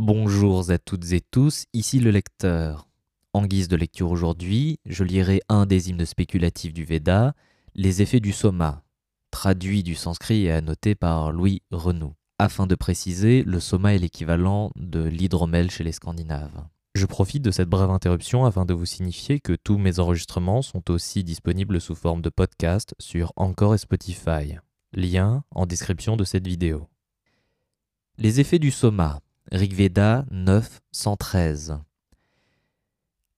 Bonjour à toutes et tous, ici le lecteur. En guise de lecture aujourd'hui, je lirai un des hymnes spéculatifs du Veda, Les effets du soma, traduit du sanskrit et annoté par Louis Renou. Afin de préciser, le soma est l'équivalent de l'hydromel chez les Scandinaves. Je profite de cette brève interruption afin de vous signifier que tous mes enregistrements sont aussi disponibles sous forme de podcast sur Encore et Spotify. Lien en description de cette vidéo. Les effets du soma. Rigveda 9, 113.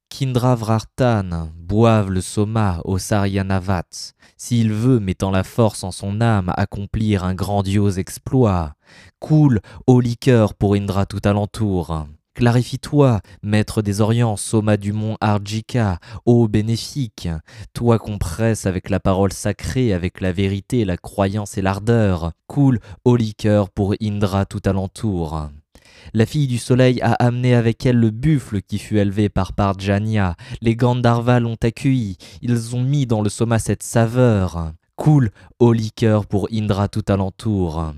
Kindravrartan boive le soma au Saryanavat, s'il veut, mettant la force en son âme, accomplir un grandiose exploit. Coule, ô liqueur pour Indra tout alentour. Clarifie-toi, maître des Orients, soma du mont Arjika, ô bénéfique, toi qu'on presse avec la parole sacrée, avec la vérité, la croyance et l'ardeur, coule, ô liqueur pour Indra tout alentour. La fille du soleil a amené avec elle le buffle qui fut élevé par Parjanya. Les Gandharvas l'ont accueilli. Ils ont mis dans le soma cette saveur. Coule, ô liqueur pour Indra tout alentour.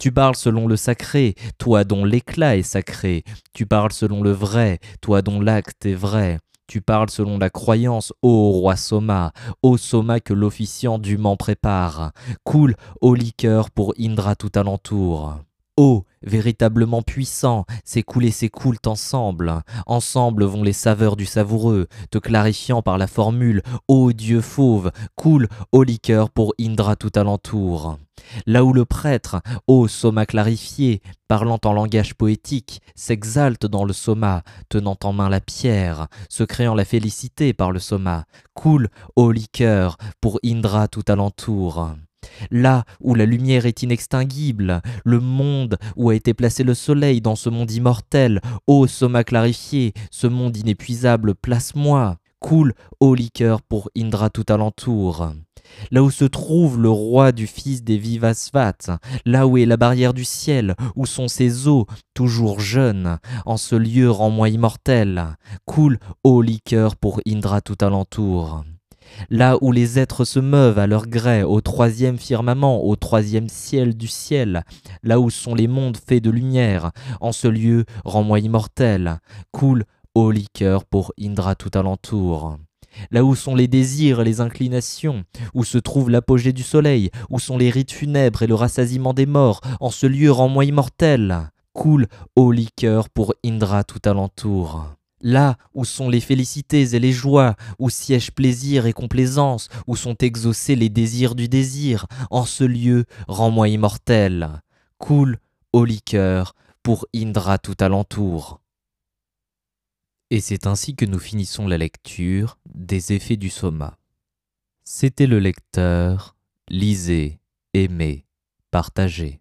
Tu parles selon le sacré, toi dont l'éclat est sacré. Tu parles selon le vrai, toi dont l'acte est vrai. Tu parles selon la croyance, ô roi Soma, ô Soma que l'officiant dûment prépare. Coule, ô liqueur pour Indra tout alentour. Ô, véritablement puissant, s'écouler s'écoulent ensemble. Ensemble vont les saveurs du savoureux, te clarifiant par la formule Ô Dieu fauve, coule, ô liqueur pour Indra tout alentour. Là où le prêtre, ô soma clarifié, parlant en langage poétique, s'exalte dans le soma, tenant en main la pierre, se créant la félicité par le soma, coule, ô liqueur, pour Indra tout alentour. Là où la lumière est inextinguible, le monde où a été placé le soleil dans ce monde immortel, ô soma clarifié, ce monde inépuisable, place-moi. Coule, ô liqueur pour Indra tout alentour. Là où se trouve le roi du fils des Vivasvat, là où est la barrière du ciel, où sont ses eaux, toujours jeunes, en ce lieu rends-moi immortel. Coule, ô liqueur pour Indra tout alentour là où les êtres se meuvent à leur gré au troisième firmament, au troisième ciel du ciel, là où sont les mondes faits de lumière, en ce lieu rends-moi immortel, coule, ô liqueur pour Indra tout alentour. Là où sont les désirs et les inclinations, où se trouve l'apogée du soleil, où sont les rites funèbres et le rassasiement des morts, en ce lieu rends-moi immortel. Coule, ô liqueur pour Indra tout alentour. Là où sont les félicités et les joies, où siège plaisir et complaisance, où sont exaucés les désirs du désir, en ce lieu, rends-moi immortel. Coule, ô liqueur, pour Indra tout alentour. Et c'est ainsi que nous finissons la lecture des effets du soma. C'était le lecteur, lisez, aimez, partagez.